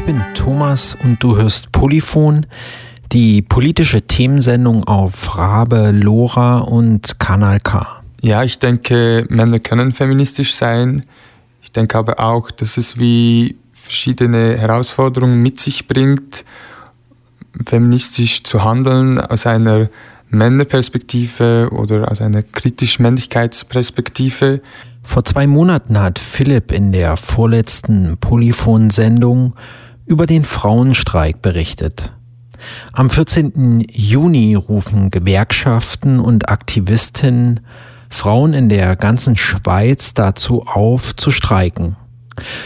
Ich bin Thomas und du hörst Polyphon, die politische Themensendung auf Rabe, Lora und Kanal K. Ja, ich denke, Männer können feministisch sein. Ich denke aber auch, dass es wie verschiedene Herausforderungen mit sich bringt, feministisch zu handeln aus einer Männerperspektive oder aus einer kritischen Männlichkeitsperspektive. Vor zwei Monaten hat Philipp in der vorletzten Polyphon-Sendung über den Frauenstreik berichtet. Am 14. Juni rufen Gewerkschaften und Aktivistinnen Frauen in der ganzen Schweiz dazu auf, zu streiken.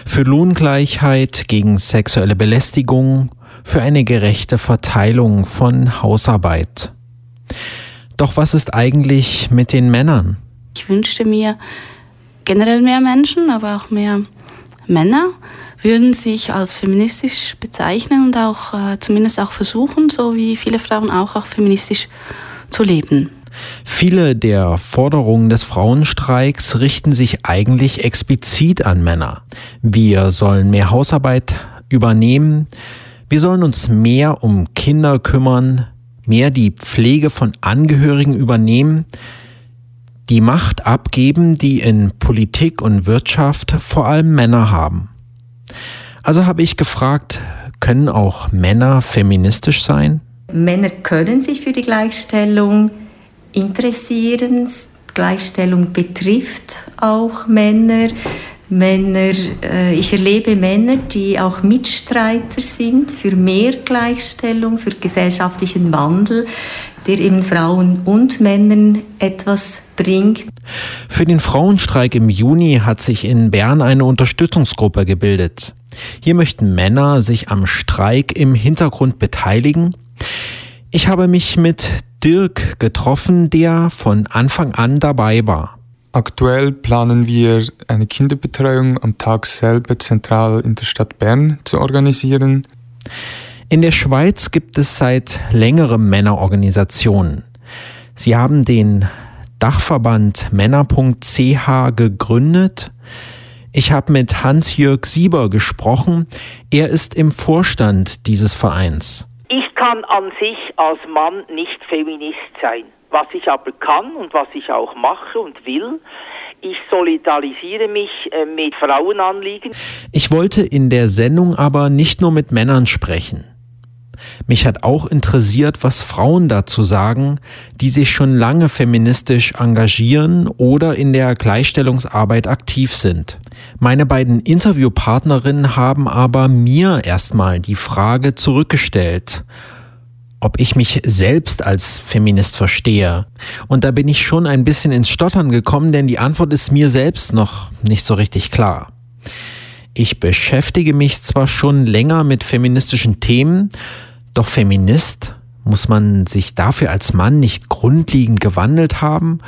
Für Lohngleichheit, gegen sexuelle Belästigung, für eine gerechte Verteilung von Hausarbeit. Doch was ist eigentlich mit den Männern? Ich wünschte mir generell mehr Menschen, aber auch mehr Männer würden sich als feministisch bezeichnen und auch äh, zumindest auch versuchen, so wie viele Frauen auch, auch feministisch zu leben. Viele der Forderungen des Frauenstreiks richten sich eigentlich explizit an Männer. Wir sollen mehr Hausarbeit übernehmen, wir sollen uns mehr um Kinder kümmern, mehr die Pflege von Angehörigen übernehmen, die Macht abgeben, die in Politik und Wirtschaft vor allem Männer haben. Also habe ich gefragt, können auch Männer feministisch sein? Männer können sich für die Gleichstellung interessieren. Gleichstellung betrifft auch Männer. Männer, äh, ich erlebe Männer, die auch Mitstreiter sind für mehr Gleichstellung, für gesellschaftlichen Wandel, der eben Frauen und Männern etwas bringt. Für den Frauenstreik im Juni hat sich in Bern eine Unterstützungsgruppe gebildet. Hier möchten Männer sich am Streik im Hintergrund beteiligen. Ich habe mich mit Dirk getroffen, der von Anfang an dabei war. Aktuell planen wir eine Kinderbetreuung am Tag selber zentral in der Stadt Bern zu organisieren. In der Schweiz gibt es seit längerem Männerorganisationen. Sie haben den Dachverband Männer.ch gegründet. Ich habe mit Hans-Jörg Sieber gesprochen. Er ist im Vorstand dieses Vereins. Ich kann an sich als Mann nicht Feminist sein. Was ich aber kann und was ich auch mache und will, ich solidarisiere mich äh, mit Frauenanliegen. Ich wollte in der Sendung aber nicht nur mit Männern sprechen. Mich hat auch interessiert, was Frauen dazu sagen, die sich schon lange feministisch engagieren oder in der Gleichstellungsarbeit aktiv sind. Meine beiden Interviewpartnerinnen haben aber mir erstmal die Frage zurückgestellt, ob ich mich selbst als Feminist verstehe. Und da bin ich schon ein bisschen ins Stottern gekommen, denn die Antwort ist mir selbst noch nicht so richtig klar. Ich beschäftige mich zwar schon länger mit feministischen Themen, doch Feminist muss man sich dafür als Mann nicht grundlegend gewandelt haben?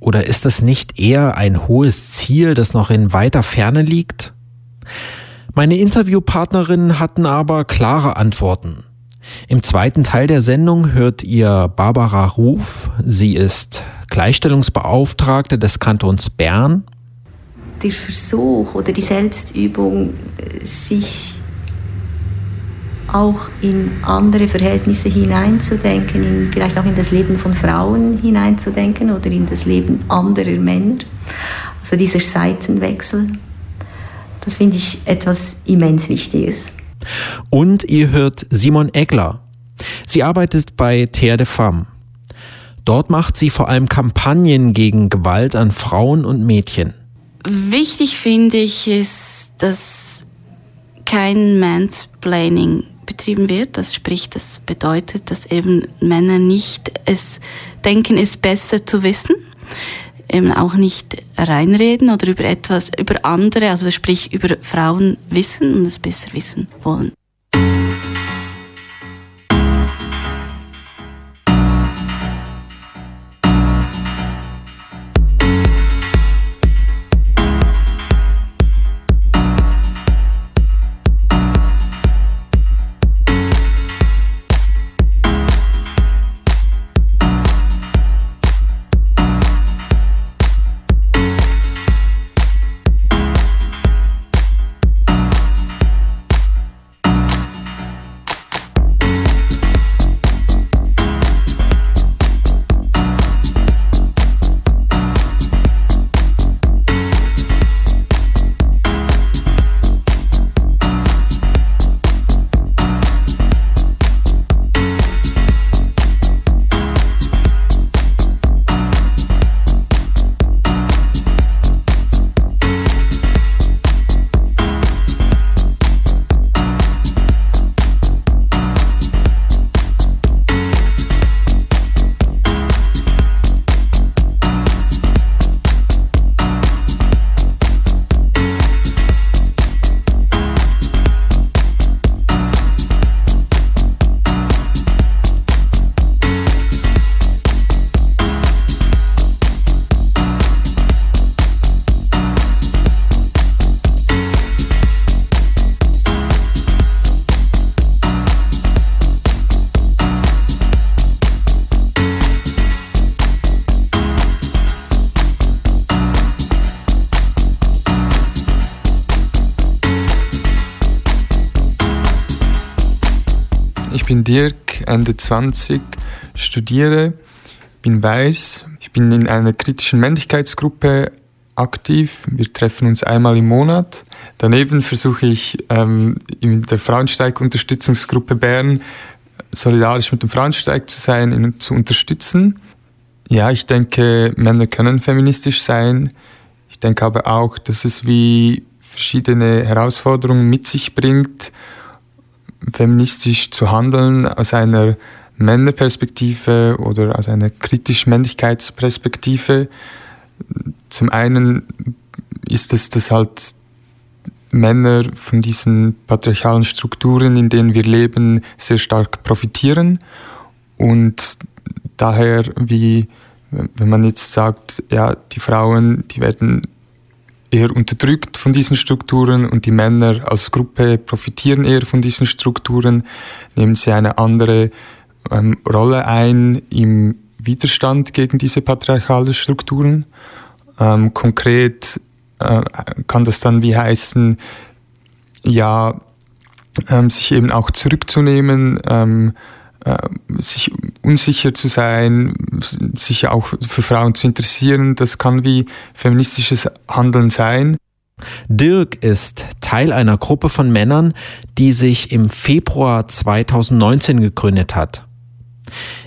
Oder ist das nicht eher ein hohes Ziel, das noch in weiter Ferne liegt? Meine Interviewpartnerinnen hatten aber klare Antworten. Im zweiten Teil der Sendung hört ihr Barbara Ruf. Sie ist Gleichstellungsbeauftragte des Kantons Bern. Der Versuch oder die Selbstübung, sich auch in andere Verhältnisse hineinzudenken, in, vielleicht auch in das Leben von Frauen hineinzudenken oder in das Leben anderer Männer. Also dieser Seitenwechsel, das finde ich etwas immens Wichtiges. Und ihr hört Simon Egler. Sie arbeitet bei Terre de Femme. Dort macht sie vor allem Kampagnen gegen Gewalt an Frauen und Mädchen. Wichtig finde ich ist, dass kein Mansplaining betrieben wird. Das spricht, das bedeutet, dass eben Männer nicht es denken, es besser zu wissen, eben auch nicht reinreden oder über etwas, über andere, also sprich über Frauen wissen und es besser wissen wollen. Ende 20, studiere, bin weiß. Ich bin in einer kritischen Männlichkeitsgruppe aktiv. Wir treffen uns einmal im Monat. Daneben versuche ich ähm, in der Frauenstreik-Unterstützungsgruppe Bern solidarisch mit dem Frauenstreik zu sein und zu unterstützen. Ja, ich denke, Männer können feministisch sein. Ich denke aber auch, dass es wie verschiedene Herausforderungen mit sich bringt, feministisch zu handeln aus einer Männerperspektive oder aus einer kritischen Männlichkeitsperspektive. Zum einen ist es, dass halt Männer von diesen patriarchalen Strukturen, in denen wir leben, sehr stark profitieren und daher, wie wenn man jetzt sagt, ja, die Frauen, die werden eher unterdrückt von diesen Strukturen und die Männer als Gruppe profitieren eher von diesen Strukturen, nehmen sie eine andere ähm, Rolle ein im Widerstand gegen diese patriarchalen Strukturen. Ähm, konkret äh, kann das dann wie heißen, ja, ähm, sich eben auch zurückzunehmen, ähm, äh, sich unsicher zu sein, sich auch für Frauen zu interessieren, das kann wie feministisches Handeln sein. Dirk ist Teil einer Gruppe von Männern, die sich im Februar 2019 gegründet hat.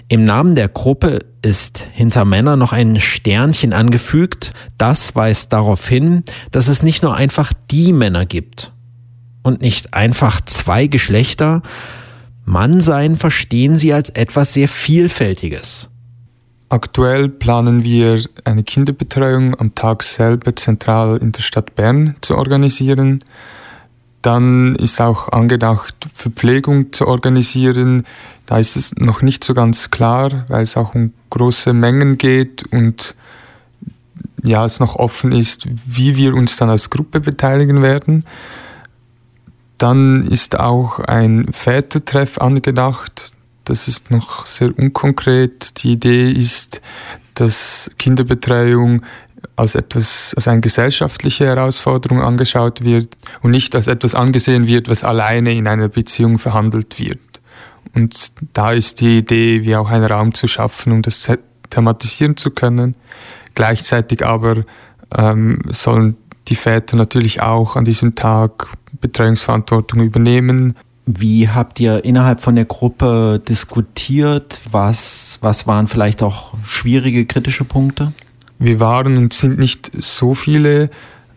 Im Namen der Gruppe ist hinter Männer noch ein Sternchen angefügt. Das weist darauf hin, dass es nicht nur einfach die Männer gibt und nicht einfach zwei Geschlechter, Mannsein verstehen sie als etwas sehr Vielfältiges. Aktuell planen wir eine Kinderbetreuung am Tag selber zentral in der Stadt Bern zu organisieren. Dann ist auch angedacht, Verpflegung zu organisieren. Da ist es noch nicht so ganz klar, weil es auch um große Mengen geht und ja, es noch offen ist, wie wir uns dann als Gruppe beteiligen werden. Dann ist auch ein Vätertreff angedacht. Das ist noch sehr unkonkret. Die Idee ist, dass Kinderbetreuung als etwas, als eine gesellschaftliche Herausforderung angeschaut wird und nicht als etwas angesehen wird, was alleine in einer Beziehung verhandelt wird. Und da ist die Idee, wie auch einen Raum zu schaffen, um das thematisieren zu können. Gleichzeitig aber ähm, sollen die Väter natürlich auch an diesem Tag Betreuungsverantwortung übernehmen. Wie habt ihr innerhalb von der Gruppe diskutiert? Was, was waren vielleicht auch schwierige, kritische Punkte? Wir waren und sind nicht so viele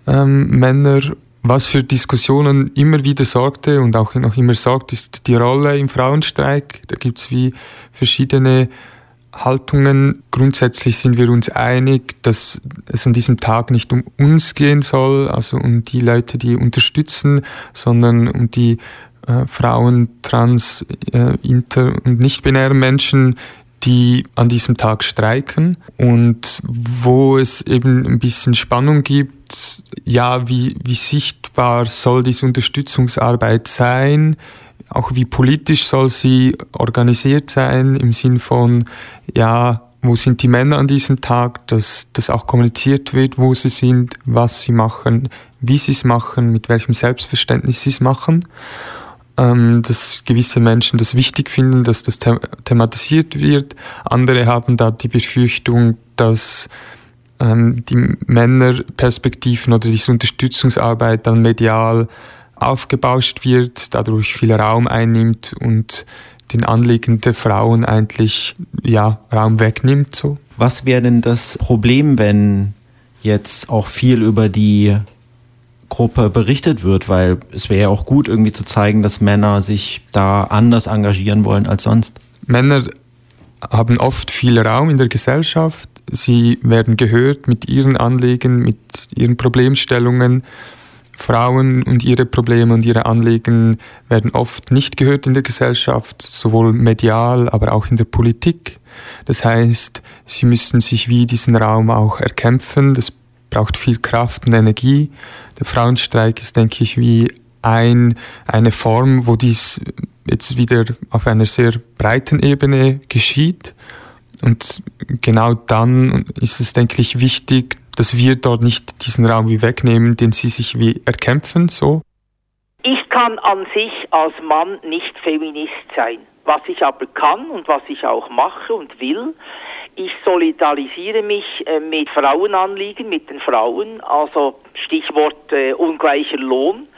ähm, Männer. Was für Diskussionen immer wieder sorgte und auch noch immer sorgt, ist die Rolle im Frauenstreik. Da gibt es wie verschiedene Haltungen. Grundsätzlich sind wir uns einig, dass es an diesem Tag nicht um uns gehen soll, also um die Leute, die unterstützen, sondern um die äh, Frauen, Trans, äh, Inter- und nicht-binären Menschen, die an diesem Tag streiken und wo es eben ein bisschen Spannung gibt, ja, wie, wie sichtbar soll diese Unterstützungsarbeit sein, auch wie politisch soll sie organisiert sein, im Sinn von, ja, wo sind die Männer an diesem Tag, dass das auch kommuniziert wird, wo sie sind, was sie machen, wie sie es machen, mit welchem Selbstverständnis sie es machen. Ähm, dass gewisse Menschen das wichtig finden, dass das the thematisiert wird. Andere haben da die Befürchtung, dass ähm, die Männerperspektiven oder diese Unterstützungsarbeit dann medial aufgebauscht wird, dadurch viel Raum einnimmt und den Anliegen der Frauen eigentlich ja, Raum wegnimmt. So. Was wäre denn das Problem, wenn jetzt auch viel über die Gruppe berichtet wird, weil es wäre ja auch gut, irgendwie zu zeigen, dass Männer sich da anders engagieren wollen als sonst. Männer haben oft viel Raum in der Gesellschaft. Sie werden gehört mit ihren Anliegen, mit ihren Problemstellungen. Frauen und ihre Probleme und ihre Anliegen werden oft nicht gehört in der Gesellschaft, sowohl medial, aber auch in der Politik. Das heißt, sie müssen sich wie diesen Raum auch erkämpfen. Das braucht viel Kraft und Energie. Der Frauenstreik ist, denke ich, wie ein, eine Form, wo dies jetzt wieder auf einer sehr breiten Ebene geschieht. Und genau dann ist es, denke ich, wichtig, dass wir dort nicht diesen Raum wie wegnehmen, den sie sich wie erkämpfen, so. Ich kann an sich als Mann nicht Feminist sein. Was ich aber kann und was ich auch mache und will, ich solidarisiere mich äh, mit Frauenanliegen, mit den Frauen, also Stichwort äh, ungleicher Lohn.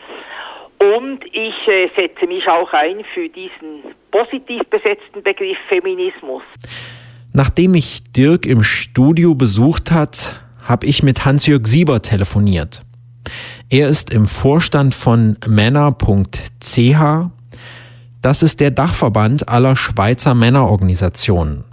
Und ich äh, setze mich auch ein für diesen positiv besetzten Begriff Feminismus. Nachdem mich Dirk im Studio besucht hat, habe ich mit Hans-Jörg Sieber telefoniert. Er ist im Vorstand von Männer.ch. Das ist der Dachverband aller Schweizer Männerorganisationen.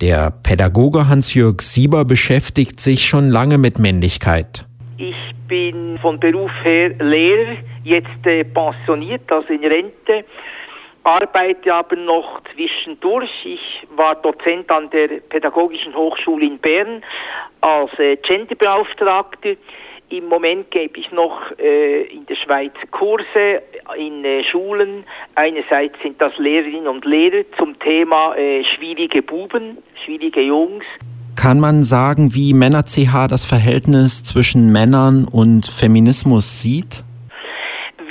Der Pädagoge Hans-Jörg Sieber beschäftigt sich schon lange mit Männlichkeit. Ich bin von Beruf her Lehrer, jetzt äh, pensioniert, also in Rente, arbeite aber noch zwischendurch. Ich war Dozent an der Pädagogischen Hochschule in Bern als äh, Genderbeauftragter. Im Moment gebe ich noch äh, in der Schweiz Kurse in äh, Schulen. Einerseits sind das Lehrerinnen und Lehrer zum Thema äh, schwierige Buben, schwierige Jungs. Kann man sagen, wie Männer CH das Verhältnis zwischen Männern und Feminismus sieht?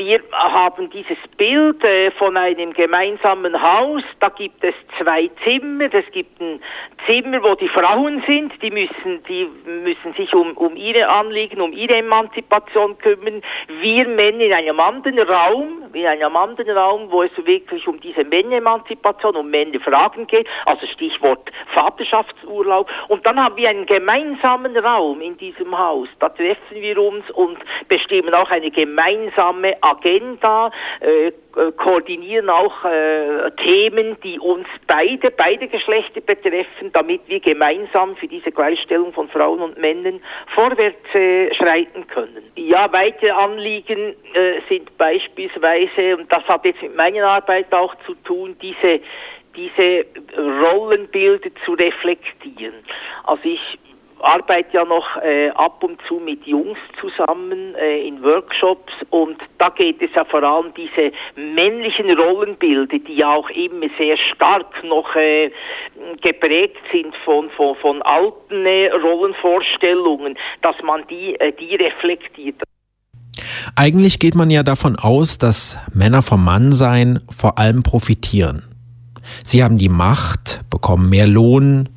wir haben dieses Bild äh, von einem gemeinsamen Haus. Da gibt es zwei Zimmer. Es gibt ein Zimmer, wo die Frauen sind. Die müssen, die müssen sich um, um ihre Anliegen, um ihre Emanzipation kümmern. Wir Männer in einem anderen Raum, in einem anderen Raum, wo es wirklich um diese Männeremanzipation, um Männerfragen geht. Also Stichwort Vaterschaftsurlaub. Und dann haben wir einen gemeinsamen Raum in diesem Haus. Da treffen wir uns und bestimmen auch eine gemeinsame Agenda, äh, koordinieren auch äh, Themen, die uns beide, beide Geschlechter betreffen, damit wir gemeinsam für diese Gleichstellung von Frauen und Männern vorwärts äh, schreiten können. Ja, weitere Anliegen äh, sind beispielsweise, und das hat jetzt mit meiner Arbeit auch zu tun, diese diese Rollenbilder zu reflektieren. Also ich arbeite ja noch äh, ab und zu mit Jungs zusammen äh, in Workshops und da geht es ja vor allem diese männlichen Rollenbilder, die ja auch immer sehr stark noch äh, geprägt sind von, von, von alten äh, Rollenvorstellungen, dass man die, äh, die reflektiert. Eigentlich geht man ja davon aus, dass Männer vom Mannsein vor allem profitieren. Sie haben die Macht, bekommen mehr Lohn,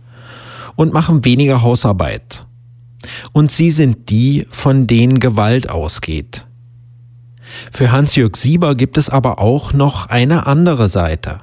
und machen weniger Hausarbeit. Und sie sind die, von denen Gewalt ausgeht. Für Hans-Jörg Sieber gibt es aber auch noch eine andere Seite.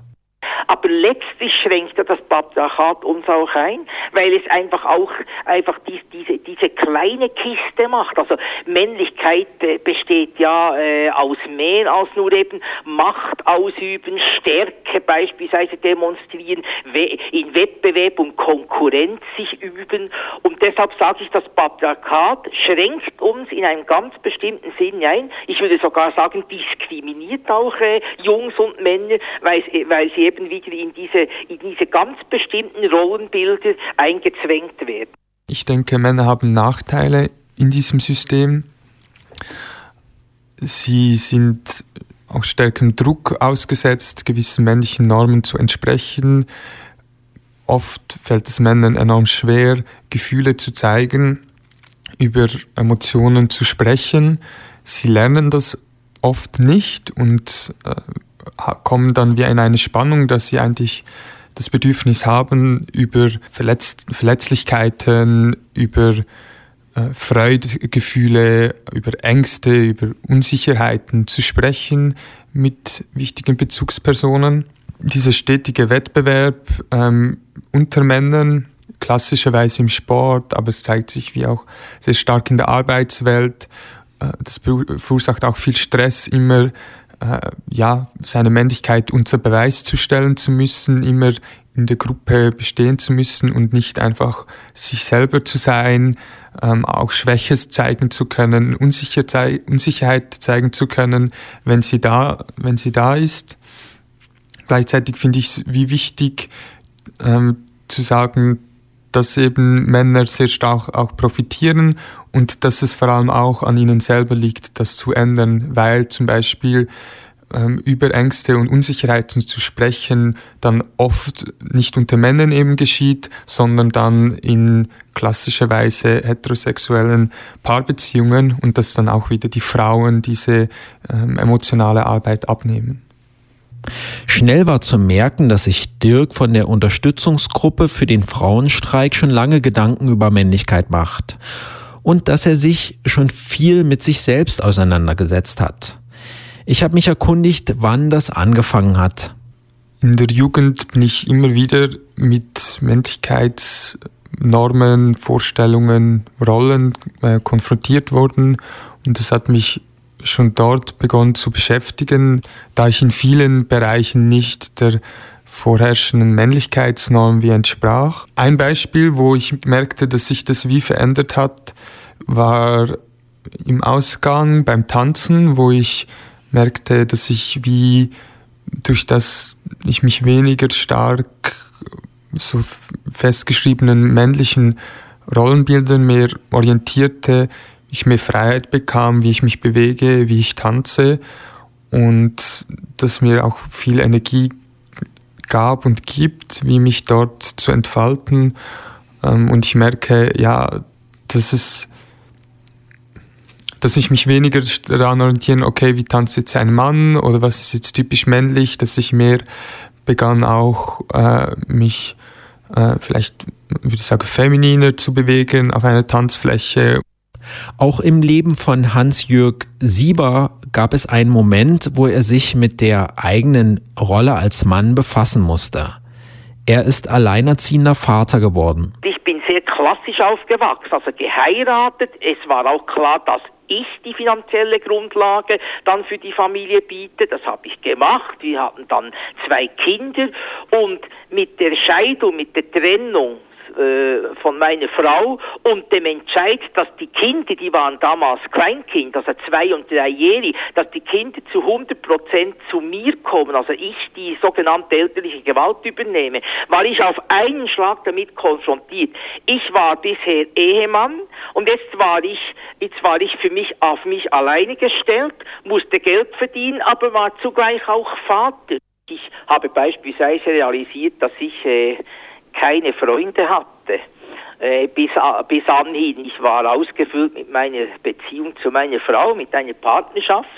Aber letztlich schränkt ja das Patriarchat uns auch ein, weil es einfach auch einfach dies, diese, diese kleine Kiste macht. Also Männlichkeit äh, besteht ja äh, aus mehr als nur eben Macht ausüben, Stärke beispielsweise demonstrieren, we in Wettbewerb und Konkurrenz sich üben. Und deshalb sage ich, das Patriarchat schränkt uns in einem ganz bestimmten Sinn ein. Ich würde sogar sagen, diskriminiert auch äh, Jungs und Männer, weil, weil sie eben wie wieder in diese, in diese ganz bestimmten Rollenbilder eingezwängt werden. Ich denke, Männer haben Nachteile in diesem System. Sie sind auch stärkerem Druck ausgesetzt, gewissen männlichen Normen zu entsprechen. Oft fällt es Männern enorm schwer, Gefühle zu zeigen, über Emotionen zu sprechen. Sie lernen das oft nicht und äh, kommen dann wie in eine Spannung, dass sie eigentlich das Bedürfnis haben, über Verletz Verletzlichkeiten, über äh, Freudegefühle, über Ängste, über Unsicherheiten zu sprechen mit wichtigen Bezugspersonen. Dieser stetige Wettbewerb ähm, unter Männern, klassischerweise im Sport, aber es zeigt sich wie auch sehr stark in der Arbeitswelt. Äh, das verursacht auch viel Stress, immer äh, ja, seine Männlichkeit unter Beweis zu stellen zu müssen, immer in der Gruppe bestehen zu müssen und nicht einfach sich selber zu sein, ähm, auch Schwäche zeigen zu können, Unsicher zei Unsicherheit zeigen zu können, wenn sie da, wenn sie da ist. Gleichzeitig finde ich es wie wichtig ähm, zu sagen, dass eben Männer sehr stark auch profitieren und dass es vor allem auch an ihnen selber liegt, das zu ändern, weil zum Beispiel ähm, über Ängste und Unsicherheiten zu sprechen, dann oft nicht unter Männern eben geschieht, sondern dann in klassischerweise heterosexuellen Paarbeziehungen und dass dann auch wieder die Frauen diese ähm, emotionale Arbeit abnehmen. Schnell war zu merken, dass sich Dirk von der Unterstützungsgruppe für den Frauenstreik schon lange Gedanken über Männlichkeit macht und dass er sich schon viel mit sich selbst auseinandergesetzt hat. Ich habe mich erkundigt, wann das angefangen hat. In der Jugend bin ich immer wieder mit Männlichkeitsnormen, Vorstellungen, Rollen äh, konfrontiert worden und das hat mich schon dort begonnen zu beschäftigen, da ich in vielen Bereichen nicht der vorherrschenden Männlichkeitsnorm wie entsprach. Ein Beispiel, wo ich merkte, dass sich das wie verändert hat, war im Ausgang beim Tanzen, wo ich merkte, dass ich wie durch das ich mich weniger stark so festgeschriebenen männlichen Rollenbildern mehr orientierte, ich mehr Freiheit bekam, wie ich mich bewege, wie ich tanze und das mir auch viel Energie gab und gibt, wie mich dort zu entfalten. Ähm, und ich merke, ja, dass es dass ich mich weniger daran orientieren, okay, wie tanzt jetzt ein Mann oder was ist jetzt typisch männlich, dass ich mehr begann auch äh, mich äh, vielleicht, würde ich sagen, femininer zu bewegen auf einer Tanzfläche. Auch im Leben von Hans-Jürg Sieber gab es einen Moment, wo er sich mit der eigenen Rolle als Mann befassen musste. Er ist alleinerziehender Vater geworden. Ich bin sehr klassisch aufgewachsen, also geheiratet. Es war auch klar, dass ich die finanzielle Grundlage dann für die Familie biete. Das habe ich gemacht. Wir hatten dann zwei Kinder und mit der Scheidung, mit der Trennung äh, von meiner Frau und dem Entscheid, dass die Kinder, die waren damals Kleinkind, also zwei- und dreijährig, dass die Kinder zu 100 Prozent zu mir kommen, also ich die sogenannte elterliche Gewalt übernehme, war ich auf einen Schlag damit konfrontiert. Ich war bisher Ehemann und jetzt war ich, jetzt war ich für mich auf mich alleine gestellt, musste Geld verdienen, aber war zugleich auch Vater. Ich habe beispielsweise realisiert, dass ich äh, keine Freunde hatte. Äh, bis, bis anhin, ich war ausgefüllt mit meiner Beziehung zu meiner Frau, mit einer Partnerschaft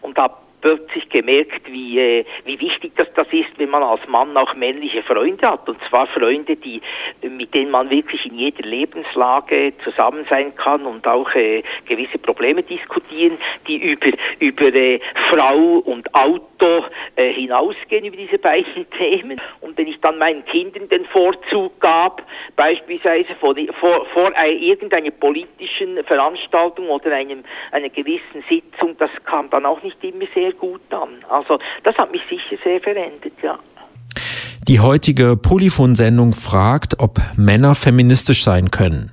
und habe plötzlich gemerkt, wie, äh, wie wichtig das, das ist, wenn man als Mann auch männliche Freunde hat. Und zwar Freunde, die, mit denen man wirklich in jeder Lebenslage zusammen sein kann und auch äh, gewisse Probleme diskutieren, die über, über äh, Frau und Auto äh, hinausgehen, über diese beiden Themen. Und wenn ich dann meinen Kindern den Vorzug gab, beispielsweise vor, vor, vor irgendeiner politischen Veranstaltung oder einem, einer gewissen Sitzung, das kam dann auch nicht immer sehr sehr gut an. Also das hat mich sicher sehr verändert, ja. Die heutige Polyphon-Sendung fragt, ob Männer feministisch sein können.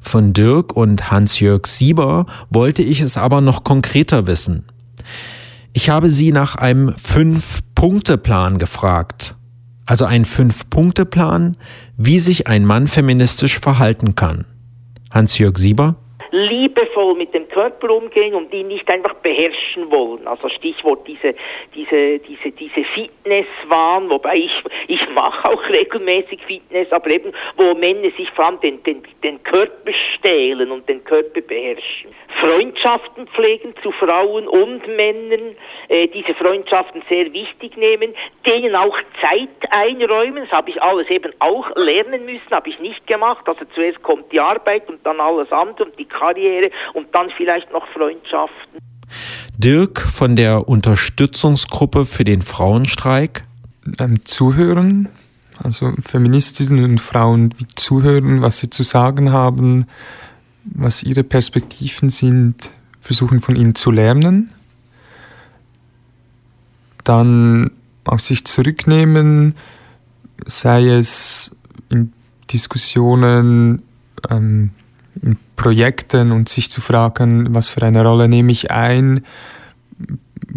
Von Dirk und Hans-Jörg Sieber wollte ich es aber noch konkreter wissen. Ich habe sie nach einem Fünf-Punkte-Plan gefragt. Also ein Fünf-Punkte-Plan, wie sich ein Mann feministisch verhalten kann. Hans-Jörg Sieber? liebevoll mit dem Körper umgehen und ihn nicht einfach beherrschen wollen. Also Stichwort diese, diese, diese, diese Fitnesswahn, wobei ich, ich mache auch regelmäßig Fitness, aber eben, wo Männer sich vor allem den, den, den Körper stehlen und den Körper beherrschen. Freundschaften pflegen zu Frauen und Männern, äh, diese Freundschaften sehr wichtig nehmen, denen auch Zeit einräumen, das habe ich alles eben auch lernen müssen, habe ich nicht gemacht. Also zuerst kommt die Arbeit und dann alles andere und die Karriere und dann vielleicht noch Freundschaften. Dirk von der Unterstützungsgruppe für den Frauenstreik. Ähm, zuhören, also Feministinnen und Frauen die zuhören, was sie zu sagen haben, was ihre Perspektiven sind, versuchen von ihnen zu lernen. Dann auch sich zurücknehmen, sei es in Diskussionen, ähm, Projekten und sich zu fragen, was für eine Rolle nehme ich ein,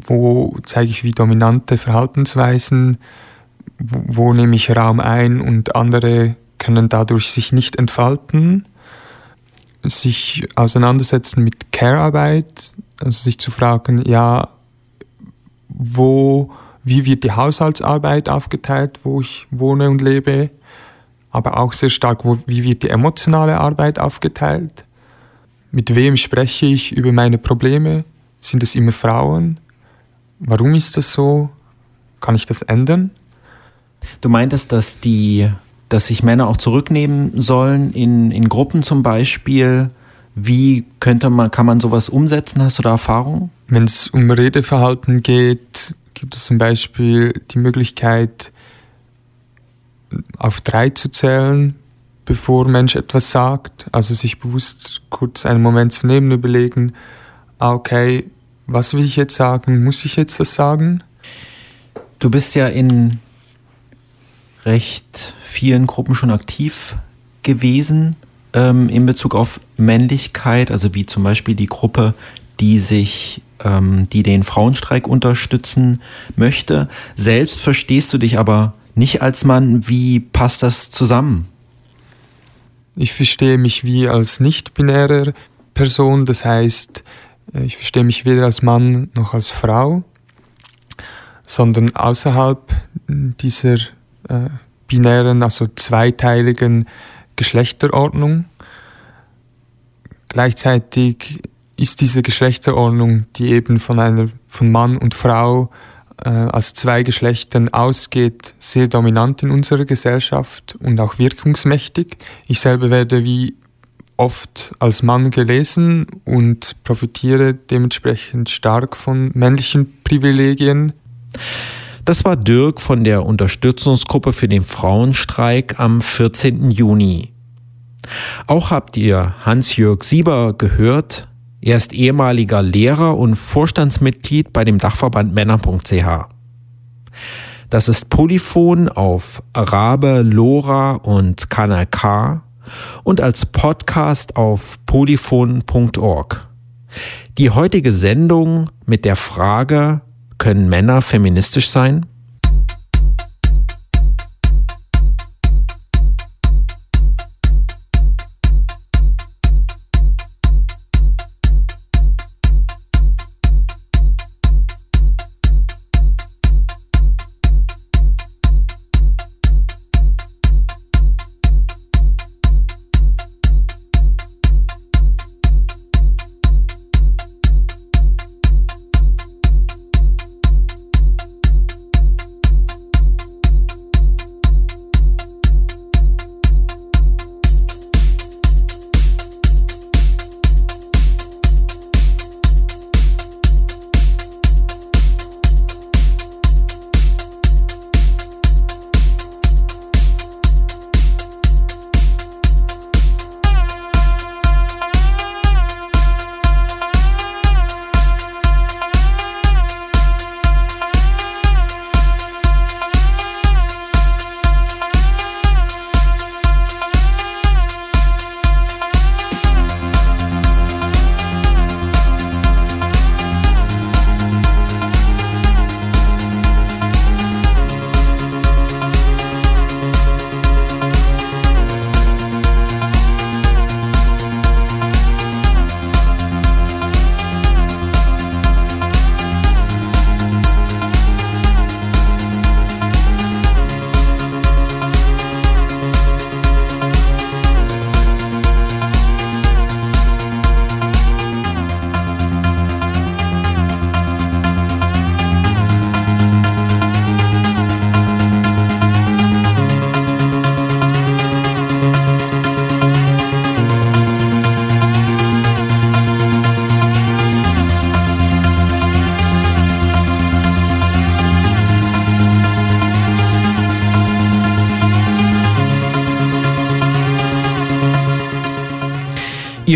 wo zeige ich wie dominante Verhaltensweisen, wo, wo nehme ich Raum ein und andere können dadurch sich nicht entfalten, sich auseinandersetzen mit Care-Arbeit, also sich zu fragen, ja, wo, wie wird die Haushaltsarbeit aufgeteilt, wo ich wohne und lebe, aber auch sehr stark, wo, wie wird die emotionale Arbeit aufgeteilt? Mit wem spreche ich über meine Probleme? Sind es immer Frauen? Warum ist das so? kann ich das ändern? Du meintest, dass die, dass sich Männer auch zurücknehmen sollen in, in Gruppen zum Beispiel. Wie könnte man, kann man sowas umsetzen? Hast du da Erfahrung? Wenn es um Redeverhalten geht, gibt es zum Beispiel die Möglichkeit, auf drei zu zählen, bevor Mensch etwas sagt. Also sich bewusst kurz einen Moment zu nehmen, überlegen, ah, okay, was will ich jetzt sagen? Muss ich jetzt das sagen? Du bist ja in recht vielen Gruppen schon aktiv gewesen ähm, in Bezug auf Männlichkeit, also wie zum Beispiel die Gruppe, die sich, ähm, die den Frauenstreik unterstützen möchte. Selbst verstehst du dich aber nicht als Mann. Wie passt das zusammen? Ich verstehe mich wie als nicht-binäre Person, das heißt, äh, ich verstehe mich weder als Mann noch als Frau, sondern außerhalb dieser äh, binären, also zweiteiligen Geschlechterordnung. Gleichzeitig ist diese Geschlechterordnung, die eben von einer von Mann und Frau äh, als zwei Geschlechtern ausgeht, sehr dominant in unserer Gesellschaft und auch wirkungsmächtig. Ich selber werde wie oft als Mann gelesen und profitiere dementsprechend stark von männlichen Privilegien. Das war Dirk von der Unterstützungsgruppe für den Frauenstreik am 14. Juni. Auch habt ihr Hans-Jörg Sieber gehört, er ist ehemaliger Lehrer und Vorstandsmitglied bei dem Dachverband Männer.ch. Das ist Polyphon auf Arabe, Lora und Kanal K und als Podcast auf polyphon.org. Die heutige Sendung mit der Frage, können Männer feministisch sein?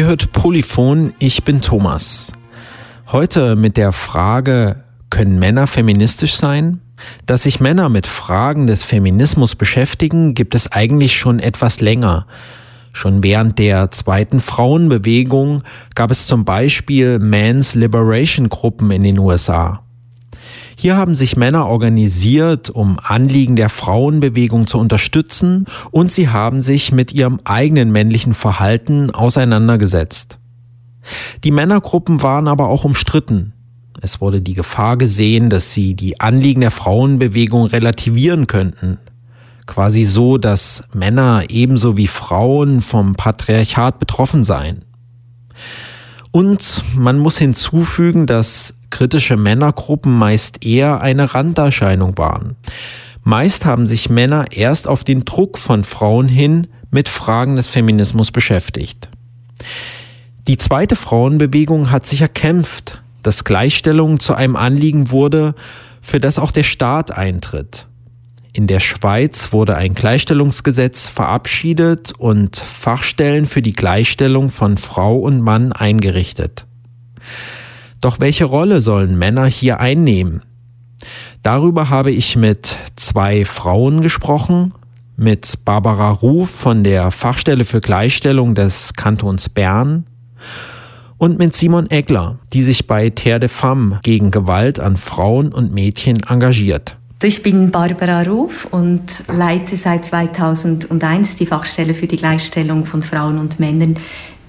Ihr hört Polyphon, ich bin Thomas. Heute mit der Frage, können Männer feministisch sein? Dass sich Männer mit Fragen des Feminismus beschäftigen, gibt es eigentlich schon etwas länger. Schon während der zweiten Frauenbewegung gab es zum Beispiel Men's Liberation Gruppen in den USA. Hier haben sich Männer organisiert, um Anliegen der Frauenbewegung zu unterstützen und sie haben sich mit ihrem eigenen männlichen Verhalten auseinandergesetzt. Die Männergruppen waren aber auch umstritten. Es wurde die Gefahr gesehen, dass sie die Anliegen der Frauenbewegung relativieren könnten. Quasi so, dass Männer ebenso wie Frauen vom Patriarchat betroffen seien. Und man muss hinzufügen, dass kritische Männergruppen meist eher eine Randerscheinung waren. Meist haben sich Männer erst auf den Druck von Frauen hin mit Fragen des Feminismus beschäftigt. Die zweite Frauenbewegung hat sich erkämpft, dass Gleichstellung zu einem Anliegen wurde, für das auch der Staat eintritt. In der Schweiz wurde ein Gleichstellungsgesetz verabschiedet und Fachstellen für die Gleichstellung von Frau und Mann eingerichtet. Doch welche Rolle sollen Männer hier einnehmen? Darüber habe ich mit zwei Frauen gesprochen, mit Barbara Ruf von der Fachstelle für Gleichstellung des Kantons Bern und mit Simon Egler, die sich bei Terre de Femme gegen Gewalt an Frauen und Mädchen engagiert. Ich bin Barbara Ruf und leite seit 2001 die Fachstelle für die Gleichstellung von Frauen und Männern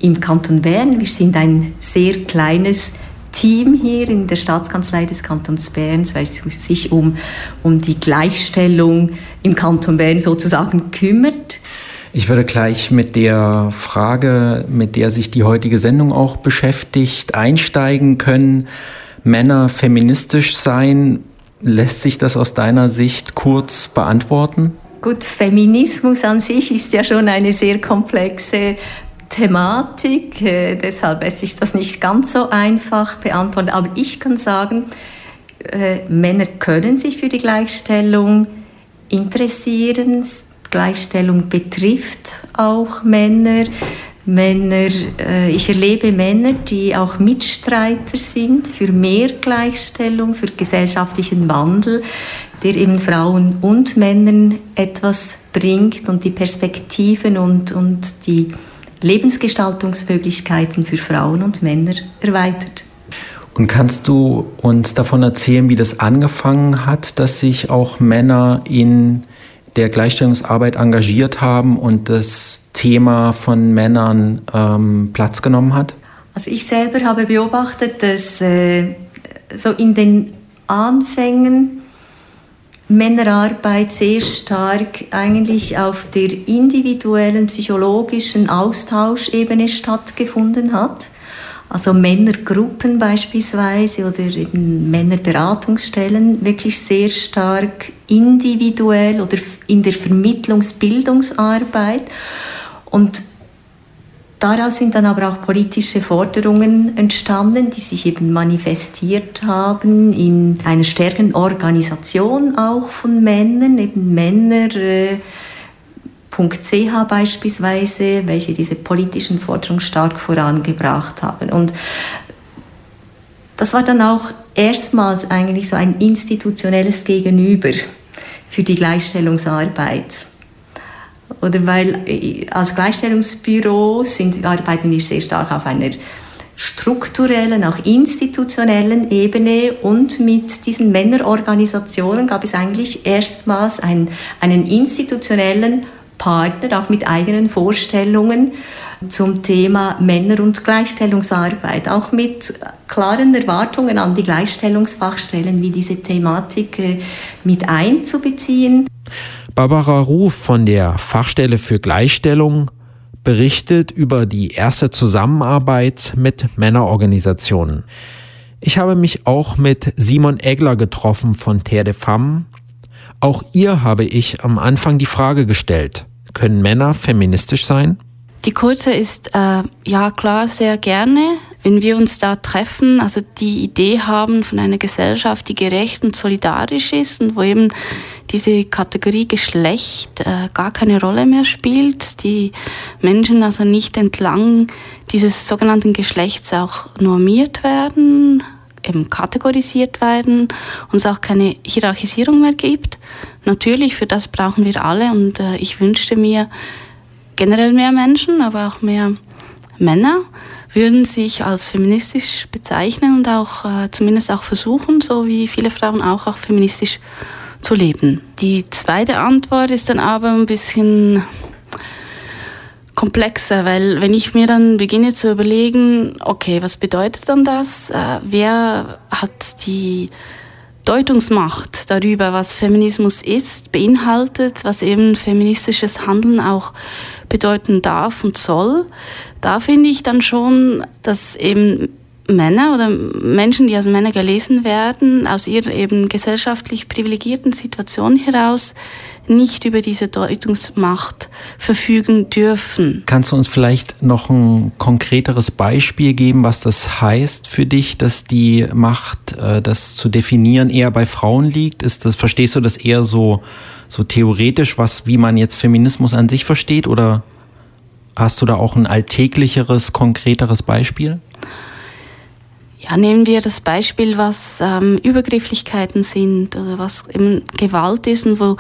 im Kanton Bern. Wir sind ein sehr kleines Team hier in der Staatskanzlei des Kantons Bern, weil es sich um, um die Gleichstellung im Kanton Bern sozusagen kümmert. Ich würde gleich mit der Frage, mit der sich die heutige Sendung auch beschäftigt, einsteigen können. Männer feministisch sein, lässt sich das aus deiner Sicht kurz beantworten? Gut, Feminismus an sich ist ja schon eine sehr komplexe Thematik, äh, deshalb lässt sich das nicht ganz so einfach beantworten. Aber ich kann sagen, äh, Männer können sich für die Gleichstellung interessieren, Gleichstellung betrifft auch Männer. Männer, äh, ich erlebe Männer, die auch Mitstreiter sind für mehr Gleichstellung, für gesellschaftlichen Wandel, der eben Frauen und Männern etwas bringt und die Perspektiven und, und die Lebensgestaltungsmöglichkeiten für Frauen und Männer erweitert. Und kannst du uns davon erzählen, wie das angefangen hat, dass sich auch Männer in der Gleichstellungsarbeit engagiert haben und das Thema von Männern ähm, Platz genommen hat? Also ich selber habe beobachtet, dass äh, so in den Anfängen Männerarbeit sehr stark eigentlich auf der individuellen psychologischen Austauschebene stattgefunden hat. Also Männergruppen beispielsweise oder eben Männerberatungsstellen wirklich sehr stark individuell oder in der Vermittlungsbildungsarbeit. Und Daraus sind dann aber auch politische Forderungen entstanden, die sich eben manifestiert haben in einer stärkeren Organisation auch von Männern, eben Männer. Äh, .ch beispielsweise, welche diese politischen Forderungen stark vorangebracht haben. Und das war dann auch erstmals eigentlich so ein institutionelles Gegenüber für die Gleichstellungsarbeit. Oder weil äh, als Gleichstellungsbüro sind, arbeiten wir sehr stark auf einer strukturellen, auch institutionellen Ebene und mit diesen Männerorganisationen gab es eigentlich erstmals einen, einen institutionellen Partner, auch mit eigenen Vorstellungen zum Thema Männer- und Gleichstellungsarbeit, auch mit klaren Erwartungen an die Gleichstellungsfachstellen, wie diese Thematik äh, mit einzubeziehen. Barbara Ruf von der Fachstelle für Gleichstellung berichtet über die erste Zusammenarbeit mit Männerorganisationen. Ich habe mich auch mit Simon Egler getroffen von Terre de Femme. Auch ihr habe ich am Anfang die Frage gestellt, können Männer feministisch sein? Die kurze ist äh, ja klar sehr gerne, wenn wir uns da treffen, also die Idee haben von einer Gesellschaft, die gerecht und solidarisch ist und wo eben diese Kategorie Geschlecht äh, gar keine Rolle mehr spielt, die Menschen also nicht entlang dieses sogenannten Geschlechts auch normiert werden, eben kategorisiert werden und es auch keine Hierarchisierung mehr gibt. Natürlich, für das brauchen wir alle und äh, ich wünschte mir generell mehr Menschen, aber auch mehr Männer würden sich als feministisch bezeichnen und auch äh, zumindest auch versuchen, so wie viele Frauen auch, auch feministisch zu leben. Die zweite Antwort ist dann aber ein bisschen komplexer, weil wenn ich mir dann beginne zu überlegen, okay, was bedeutet dann das? Äh, wer hat die Deutungsmacht darüber, was Feminismus ist, beinhaltet, was eben feministisches Handeln auch bedeuten darf und soll, da finde ich dann schon, dass eben Männer oder Menschen, die als Männer gelesen werden, aus ihrer eben gesellschaftlich privilegierten Situation heraus nicht über diese Deutungsmacht verfügen dürfen. Kannst du uns vielleicht noch ein konkreteres Beispiel geben, was das heißt für dich, dass die Macht, äh, das zu definieren, eher bei Frauen liegt? Ist das, verstehst du das eher so, so theoretisch, was, wie man jetzt Feminismus an sich versteht, oder hast du da auch ein alltäglicheres, konkreteres Beispiel? Ja, nehmen wir das Beispiel, was ähm, Übergrifflichkeiten sind oder was eben Gewalt ist und wo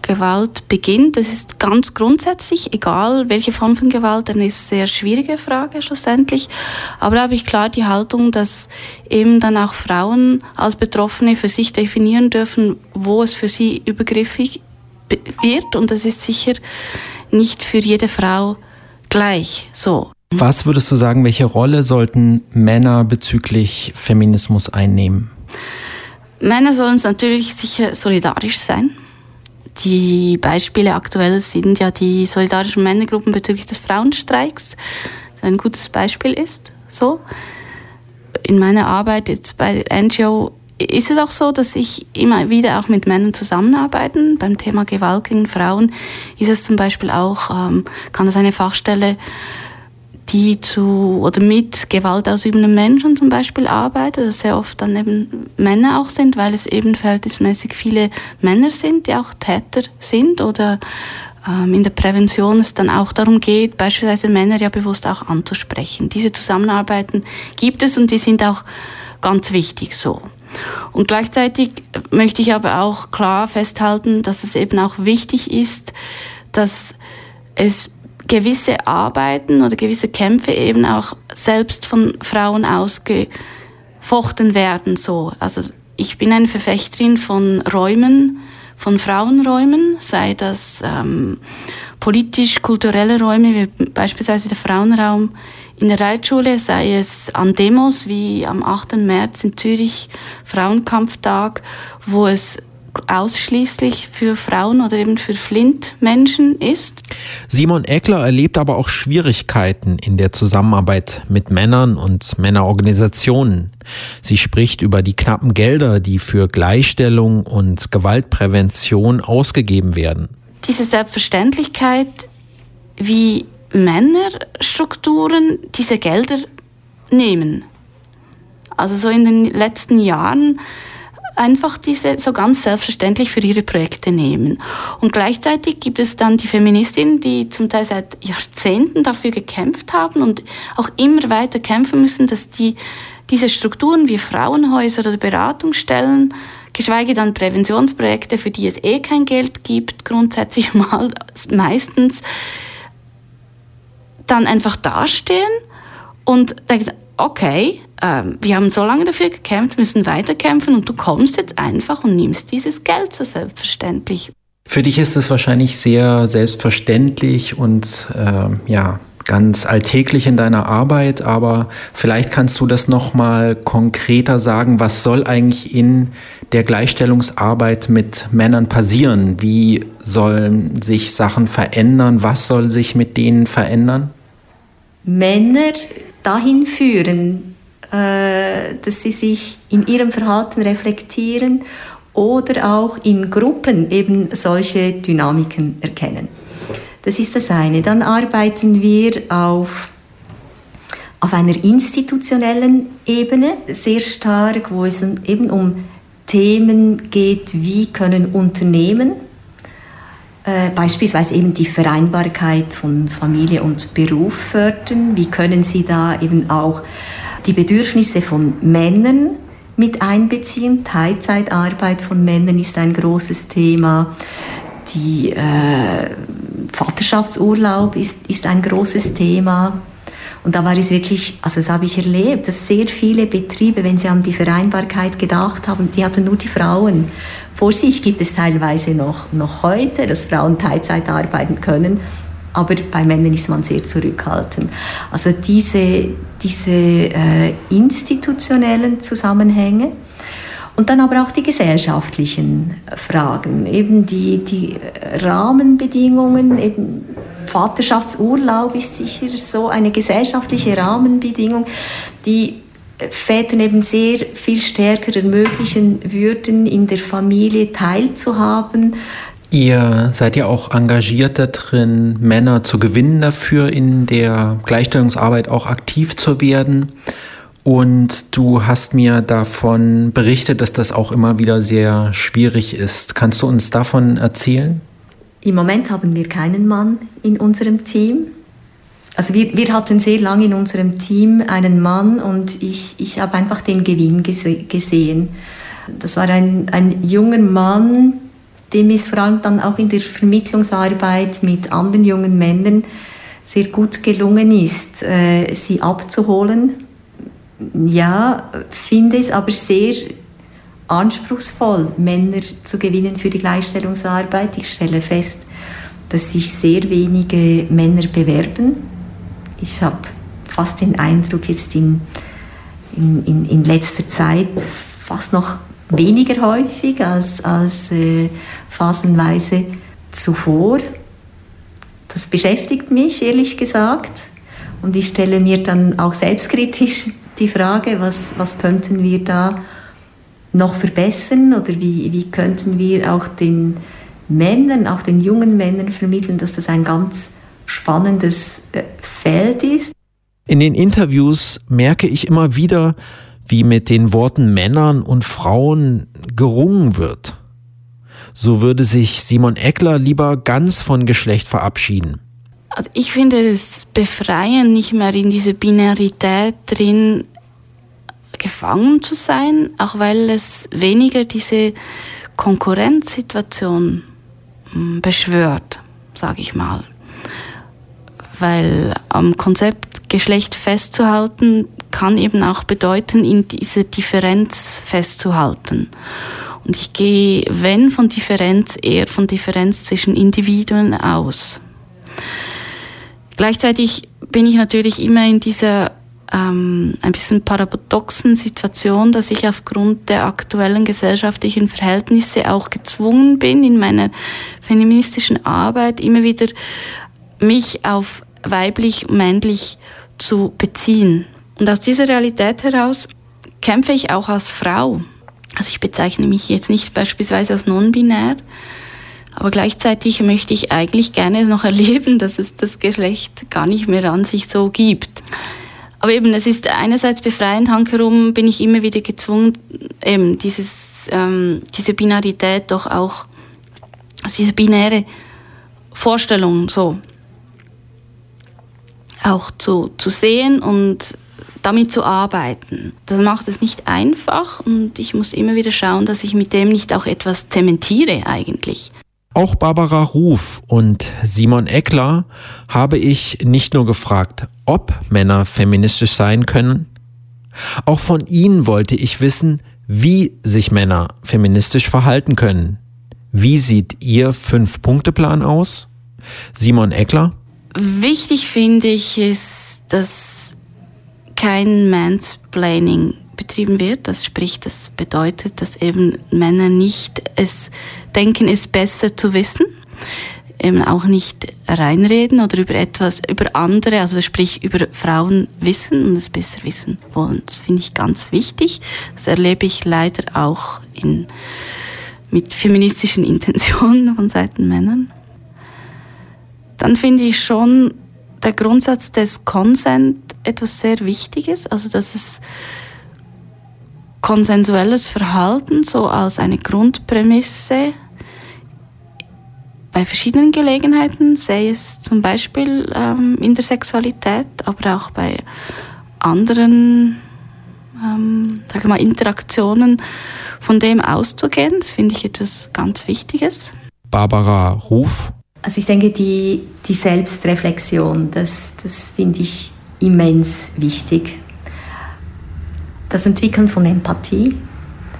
Gewalt beginnt. Das ist ganz grundsätzlich, egal welche Form von Gewalt, eine sehr schwierige Frage schlussendlich. Aber da habe ich klar die Haltung, dass eben dann auch Frauen als Betroffene für sich definieren dürfen, wo es für sie übergriffig wird. Und das ist sicher nicht für jede Frau gleich so. Was würdest du sagen, welche Rolle sollten Männer bezüglich Feminismus einnehmen? Männer sollen natürlich sicher solidarisch sein. Die Beispiele aktuell sind ja die solidarischen Männergruppen bezüglich des Frauenstreiks, das ein gutes Beispiel ist. So. In meiner Arbeit jetzt bei der NGO ist es auch so, dass ich immer wieder auch mit Männern zusammenarbeite. Beim Thema Gewalt gegen Frauen ist es zum Beispiel auch, ähm, kann das eine Fachstelle die zu oder mit gewaltausübenden Menschen zum Beispiel arbeitet, dass sehr oft dann eben Männer auch sind, weil es eben verhältnismäßig viele Männer sind, die auch Täter sind oder ähm, in der Prävention es dann auch darum geht, beispielsweise Männer ja bewusst auch anzusprechen. Diese Zusammenarbeiten gibt es und die sind auch ganz wichtig so. Und gleichzeitig möchte ich aber auch klar festhalten, dass es eben auch wichtig ist, dass es gewisse Arbeiten oder gewisse Kämpfe eben auch selbst von Frauen ausgefochten werden. So. Also ich bin eine Verfechterin von Räumen, von Frauenräumen, sei das ähm, politisch-kulturelle Räume, wie beispielsweise der Frauenraum in der Reitschule, sei es an Demos wie am 8. März in Zürich, Frauenkampftag, wo es ausschließlich für Frauen oder eben für Flint-Menschen ist. Simon Eckler erlebt aber auch Schwierigkeiten in der Zusammenarbeit mit Männern und Männerorganisationen. Sie spricht über die knappen Gelder, die für Gleichstellung und Gewaltprävention ausgegeben werden. Diese Selbstverständlichkeit, wie Männerstrukturen diese Gelder nehmen. Also so in den letzten Jahren einfach diese so ganz selbstverständlich für ihre Projekte nehmen. Und gleichzeitig gibt es dann die Feministinnen, die zum Teil seit Jahrzehnten dafür gekämpft haben und auch immer weiter kämpfen müssen, dass die diese Strukturen wie Frauenhäuser oder Beratungsstellen, geschweige dann Präventionsprojekte, für die es eh kein Geld gibt, grundsätzlich mal meistens, dann einfach dastehen und okay, ähm, wir haben so lange dafür gekämpft, müssen weiterkämpfen und du kommst jetzt einfach und nimmst dieses Geld so selbstverständlich. Für dich ist es wahrscheinlich sehr selbstverständlich und äh, ja ganz alltäglich in deiner Arbeit, aber vielleicht kannst du das noch mal konkreter sagen, was soll eigentlich in der Gleichstellungsarbeit mit Männern passieren? Wie sollen sich Sachen verändern? Was soll sich mit denen verändern? Männer dahin führen, äh, dass sie sich in ihrem Verhalten reflektieren oder auch in Gruppen eben solche Dynamiken erkennen. Das ist das eine. Dann arbeiten wir auf, auf einer institutionellen Ebene sehr stark, wo es eben um Themen geht, wie können Unternehmen äh, beispielsweise eben die Vereinbarkeit von Familie und Beruf fördern, wie können sie da eben auch die Bedürfnisse von Männern mit einbeziehen. Teilzeitarbeit von Männern ist ein großes Thema. Die äh, Vaterschaftsurlaub ist, ist ein großes Thema. Und da war es wirklich, also das habe ich erlebt, dass sehr viele Betriebe, wenn sie an die Vereinbarkeit gedacht haben, die hatten nur die Frauen. Vor sich gibt es teilweise noch, noch heute, dass Frauen Teilzeit arbeiten können aber bei Männern ist man sehr zurückhaltend. Also diese, diese äh, institutionellen Zusammenhänge. Und dann aber auch die gesellschaftlichen Fragen, eben die, die Rahmenbedingungen, eben Vaterschaftsurlaub ist sicher so eine gesellschaftliche Rahmenbedingung, die Vätern eben sehr viel stärker ermöglichen würden, in der Familie teilzuhaben. Ihr seid ja auch engagiert darin, Männer zu gewinnen dafür, in der Gleichstellungsarbeit auch aktiv zu werden. Und du hast mir davon berichtet, dass das auch immer wieder sehr schwierig ist. Kannst du uns davon erzählen? Im Moment haben wir keinen Mann in unserem Team. Also wir, wir hatten sehr lange in unserem Team einen Mann und ich, ich habe einfach den Gewinn gese gesehen. Das war ein, ein junger Mann, dem es vor allem dann auch in der Vermittlungsarbeit mit anderen jungen Männern sehr gut gelungen ist, äh, sie abzuholen. Ja, finde es aber sehr anspruchsvoll, Männer zu gewinnen für die Gleichstellungsarbeit. Ich stelle fest, dass sich sehr wenige Männer bewerben ich habe fast den Eindruck, jetzt in, in, in, in, letzter Zeit fast noch weniger häufig als, als äh, phasenweise zuvor. Das beschäftigt mich, ehrlich gesagt. Und ich stelle mir dann auch selbstkritisch die Frage, was, was könnten wir da noch verbessern oder wie, wie könnten wir auch den Männern, auch den jungen Männern vermitteln, dass das ein ganz spannendes äh, Feld ist. In den Interviews merke ich immer wieder, wie mit den Worten Männern und Frauen gerungen wird. So würde sich Simon Eckler lieber ganz von Geschlecht verabschieden. Also ich finde es befreiend, nicht mehr in diese Binarität drin gefangen zu sein, auch weil es weniger diese Konkurrenzsituation hm, beschwört, sage ich mal weil am Konzept Geschlecht festzuhalten kann eben auch bedeuten, in dieser Differenz festzuhalten. Und ich gehe, wenn von Differenz, eher von Differenz zwischen Individuen aus. Gleichzeitig bin ich natürlich immer in dieser ähm, ein bisschen paradoxen Situation, dass ich aufgrund der aktuellen gesellschaftlichen Verhältnisse auch gezwungen bin, in meiner feministischen Arbeit immer wieder mich auf weiblich, männlich zu beziehen. Und aus dieser Realität heraus kämpfe ich auch als Frau. Also ich bezeichne mich jetzt nicht beispielsweise als non-binär, aber gleichzeitig möchte ich eigentlich gerne noch erleben, dass es das Geschlecht gar nicht mehr an sich so gibt. Aber eben, es ist einerseits befreiend, hankerum bin ich immer wieder gezwungen, eben dieses, ähm, diese Binarität doch auch, also diese binäre Vorstellung so auch zu, zu sehen und damit zu arbeiten. Das macht es nicht einfach und ich muss immer wieder schauen, dass ich mit dem nicht auch etwas zementiere eigentlich. Auch Barbara Ruf und Simon Eckler habe ich nicht nur gefragt, ob Männer feministisch sein können, auch von ihnen wollte ich wissen, wie sich Männer feministisch verhalten können. Wie sieht Ihr Fünf-Punkte-Plan aus? Simon Eckler? Wichtig finde ich ist, dass kein Mansplaining betrieben wird. Das spricht, das bedeutet, dass eben Männer nicht es denken, es besser zu wissen, eben auch nicht reinreden oder über etwas, über andere, also sprich über Frauen wissen und es besser wissen wollen. Das finde ich ganz wichtig. Das erlebe ich leider auch in, mit feministischen Intentionen von Seiten Männern dann finde ich schon der Grundsatz des Consent etwas sehr Wichtiges, also dass es konsensuelles Verhalten so als eine Grundprämisse bei verschiedenen Gelegenheiten, sei es zum Beispiel ähm, in der Sexualität, aber auch bei anderen ähm, sage mal, Interaktionen, von dem auszugehen. Das finde ich etwas ganz Wichtiges. Barbara Ruf also ich denke, die, die Selbstreflexion, das, das finde ich immens wichtig. Das Entwickeln von Empathie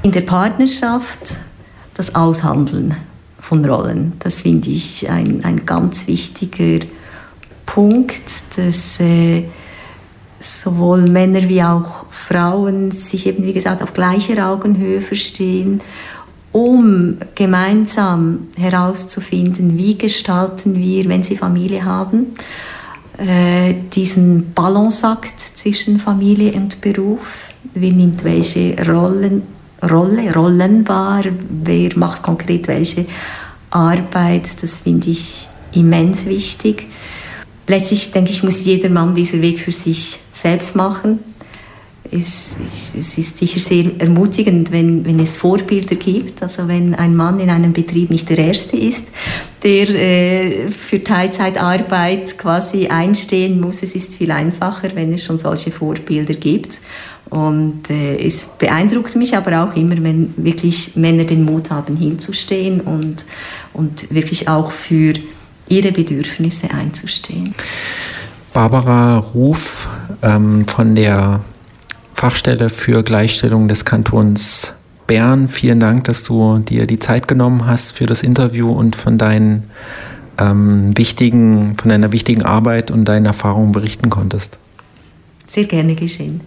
in der Partnerschaft, das Aushandeln von Rollen, das finde ich ein, ein ganz wichtiger Punkt, das äh, sowohl Männer wie auch Frauen sich eben, wie gesagt, auf gleicher Augenhöhe verstehen, um gemeinsam herauszufinden, wie gestalten wir, wenn sie Familie haben, äh, diesen Balanceakt zwischen Familie und Beruf. Wer nimmt welche Rollen, Rolle, Rollen wahr? Wer macht konkret welche Arbeit? Das finde ich immens wichtig letztlich denke ich, muss jeder Mann diesen Weg für sich selbst machen. Es, es, ist sicher sehr ermutigend, wenn, wenn es Vorbilder gibt. Also wenn ein Mann in einem Betrieb nicht der Erste ist, der äh, für Teilzeitarbeit quasi einstehen muss. Es ist viel einfacher, wenn es schon solche Vorbilder gibt. Und äh, es beeindruckt mich aber auch immer, wenn wirklich Männer den Mut haben, hinzustehen und, und wirklich auch für ihre Bedürfnisse einzustehen. Barbara Ruf ähm, von der Fachstelle für Gleichstellung des Kantons Bern, vielen Dank, dass du dir die Zeit genommen hast für das Interview und von deinen ähm, wichtigen, von deiner wichtigen Arbeit und deinen Erfahrungen berichten konntest. Sehr gerne geschehen.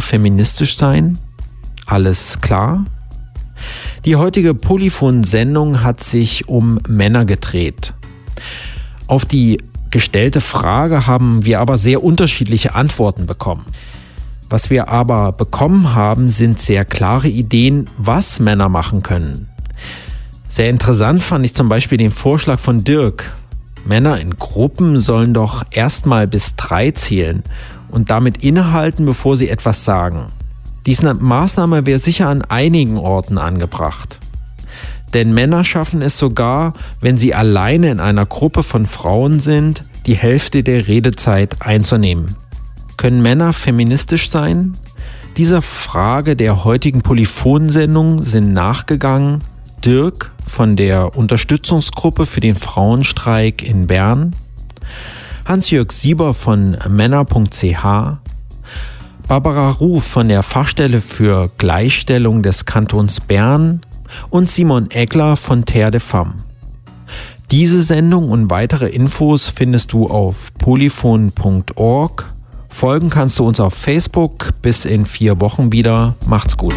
Feministisch sein? Alles klar? Die heutige Polyphon-Sendung hat sich um Männer gedreht. Auf die gestellte Frage haben wir aber sehr unterschiedliche Antworten bekommen. Was wir aber bekommen haben, sind sehr klare Ideen, was Männer machen können. Sehr interessant fand ich zum Beispiel den Vorschlag von Dirk. Männer in Gruppen sollen doch erstmal bis drei zählen und damit innehalten, bevor sie etwas sagen. Diese Maßnahme wäre sicher an einigen Orten angebracht. Denn Männer schaffen es sogar, wenn sie alleine in einer Gruppe von Frauen sind, die Hälfte der Redezeit einzunehmen. Können Männer feministisch sein? Dieser Frage der heutigen Polyphonsendung sind nachgegangen Dirk von der Unterstützungsgruppe für den Frauenstreik in Bern, Hans-Jörg Sieber von Männer.ch, Barbara Ruf von der Fachstelle für Gleichstellung des Kantons Bern und Simon Egler von Terre de Femme. Diese Sendung und weitere Infos findest du auf polyphon.org. Folgen kannst du uns auf Facebook. Bis in vier Wochen wieder. Macht's gut.